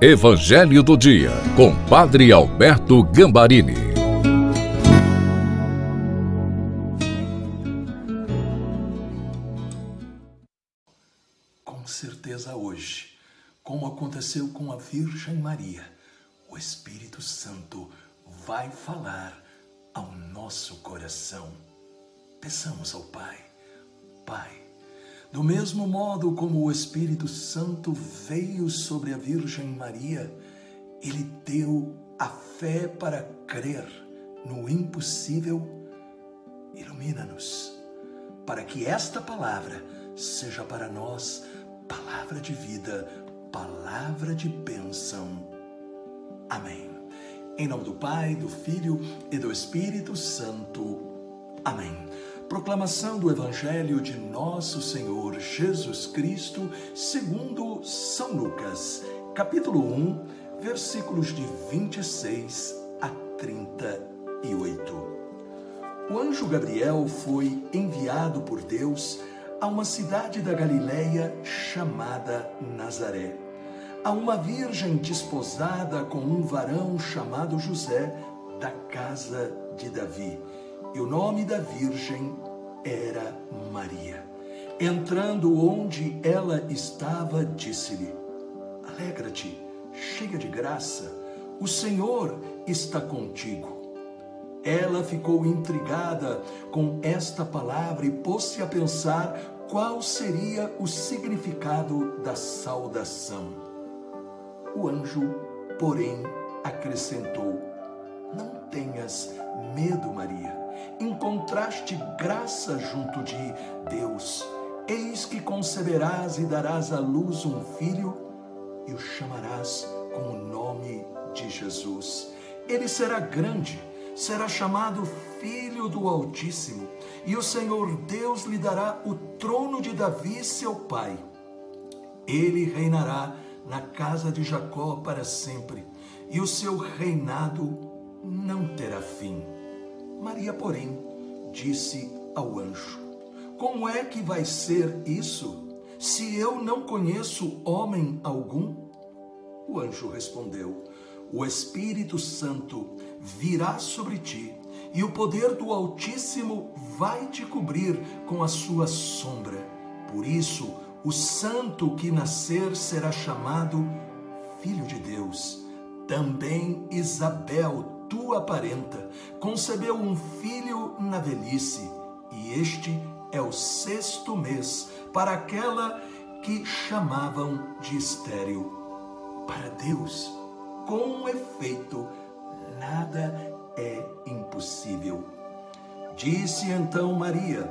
Evangelho do Dia, com Padre Alberto Gambarini. Com certeza hoje, como aconteceu com a Virgem Maria, o Espírito Santo vai falar ao nosso coração. Peçamos ao Pai, Pai, do mesmo modo como o Espírito Santo veio sobre a Virgem Maria, ele deu a fé para crer no impossível. Ilumina-nos, para que esta palavra seja para nós palavra de vida, palavra de bênção. Amém. Em nome do Pai, do Filho e do Espírito Santo. Amém. Proclamação do Evangelho de Nosso Senhor Jesus Cristo, segundo São Lucas, capítulo 1, versículos de 26 a 38. O anjo Gabriel foi enviado por Deus a uma cidade da Galileia chamada Nazaré, a uma virgem desposada com um varão chamado José, da casa de Davi e o nome da Virgem era Maria. Entrando onde ela estava, disse-lhe: Alegra-te, cheia de graça, o Senhor está contigo. Ela ficou intrigada com esta palavra e pôs-se a pensar qual seria o significado da saudação. O anjo, porém, acrescentou: Não tenhas medo, Maria encontraste graça junto de Deus. Eis que conceberás e darás à luz um filho e o chamarás com o nome de Jesus. Ele será grande, será chamado Filho do Altíssimo, e o Senhor Deus lhe dará o trono de Davi, seu pai. Ele reinará na casa de Jacó para sempre, e o seu reinado não terá fim. Maria, porém, disse ao anjo: Como é que vai ser isso, se eu não conheço homem algum? O anjo respondeu: O Espírito Santo virá sobre ti, e o poder do Altíssimo vai te cobrir com a sua sombra. Por isso, o santo que nascer será chamado Filho de Deus. Também Isabel, tua parenta, concebeu um filho na velhice, e este é o sexto mês para aquela que chamavam de estéril. Para Deus, com efeito, nada é impossível. Disse então Maria: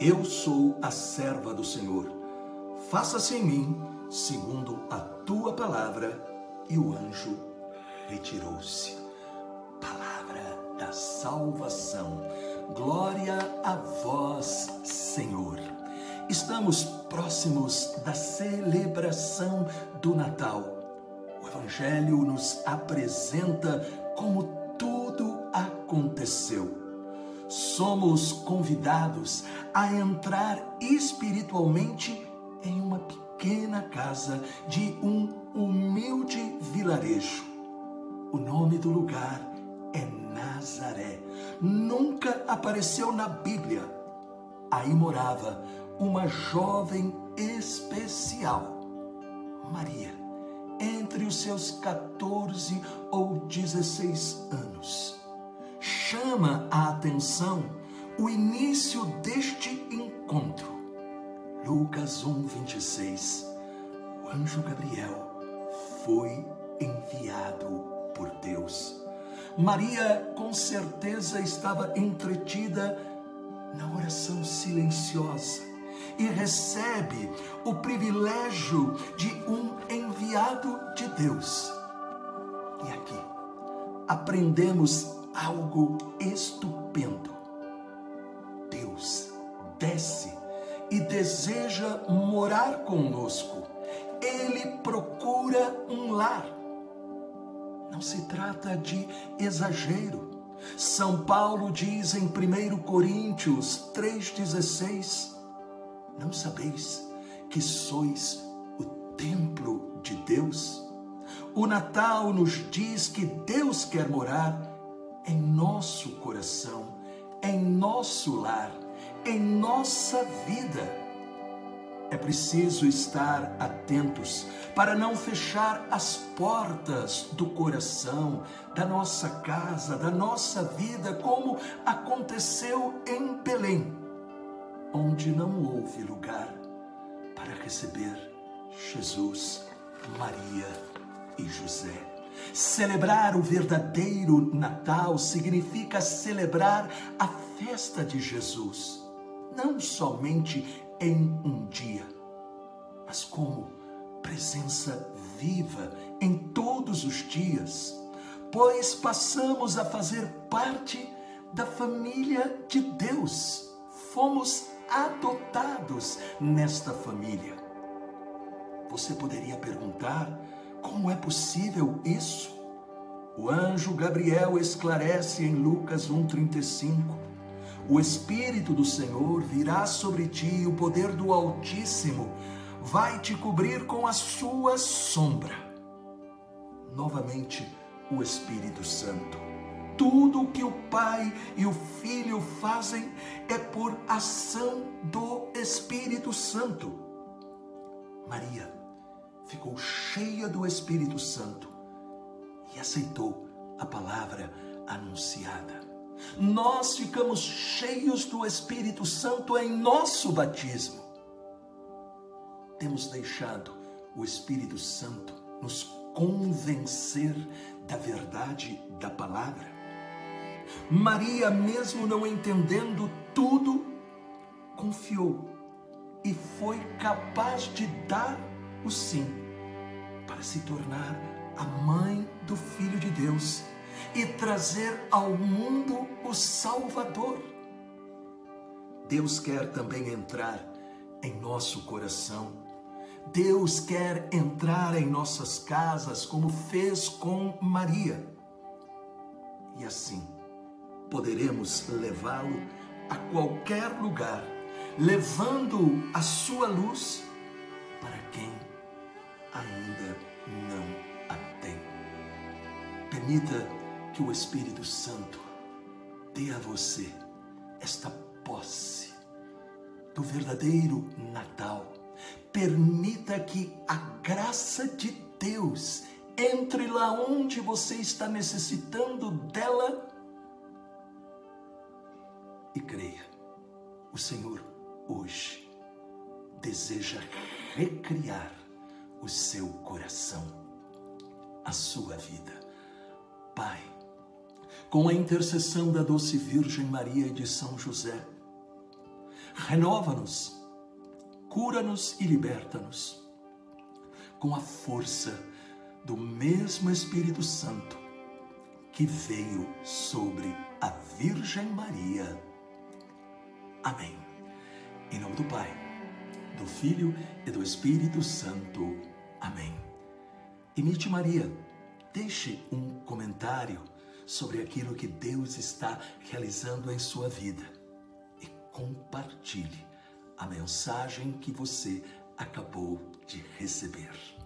Eu sou a serva do Senhor. Faça-se em mim segundo a tua palavra. E o anjo retirou-se da salvação. Glória a vós, Senhor. Estamos próximos da celebração do Natal. O Evangelho nos apresenta como tudo aconteceu. Somos convidados a entrar espiritualmente em uma pequena casa de um humilde vilarejo. O nome do lugar é Nazaré. Nunca apareceu na Bíblia. Aí morava uma jovem especial, Maria, entre os seus 14 ou 16 anos. Chama a atenção o início deste encontro. Lucas 1, 26. O anjo Gabriel foi enviado por Deus Maria com certeza estava entretida na oração silenciosa e recebe o privilégio de um enviado de Deus. E aqui aprendemos algo estupendo. Deus desce e deseja morar conosco. Ele procura um lar não se trata de exagero. São Paulo diz em 1 Coríntios 3,16: Não sabeis que sois o templo de Deus O Natal nos diz que Deus quer morar em nosso coração, em nosso lar, em nossa vida. Preciso estar atentos para não fechar as portas do coração, da nossa casa, da nossa vida, como aconteceu em Belém, onde não houve lugar para receber Jesus, Maria e José. Celebrar o verdadeiro Natal significa celebrar a festa de Jesus, não somente em um dia, mas como presença viva em todos os dias, pois passamos a fazer parte da família de Deus. Fomos adotados nesta família. Você poderia perguntar como é possível isso? O anjo Gabriel esclarece em Lucas 1,35: O Espírito do Senhor virá sobre ti, e o poder do Altíssimo vai te cobrir com a sua sombra. Novamente, o Espírito Santo. Tudo o que o Pai e o Filho fazem é por ação do Espírito Santo. Maria ficou cheia do Espírito Santo e aceitou a palavra anunciada. Nós ficamos cheios do Espírito Santo em nosso batismo temos deixado o Espírito Santo nos convencer da verdade da palavra. Maria, mesmo não entendendo tudo, confiou e foi capaz de dar o sim para se tornar a mãe do Filho de Deus e trazer ao mundo o Salvador. Deus quer também entrar em nosso coração Deus quer entrar em nossas casas como fez com Maria. E assim poderemos levá-lo a qualquer lugar, levando a sua luz para quem ainda não a tem. Permita que o Espírito Santo dê a você esta posse do verdadeiro Natal Permita que a graça de Deus entre lá onde você está necessitando dela e creia. O Senhor hoje deseja recriar o seu coração, a sua vida. Pai, com a intercessão da doce Virgem Maria e de São José, renova-nos cura-nos e liberta-nos com a força do mesmo Espírito Santo que veio sobre a Virgem Maria. Amém. Em nome do Pai, do Filho e do Espírito Santo. Amém. Imite Maria. Deixe um comentário sobre aquilo que Deus está realizando em sua vida e compartilhe a mensagem que você acabou de receber.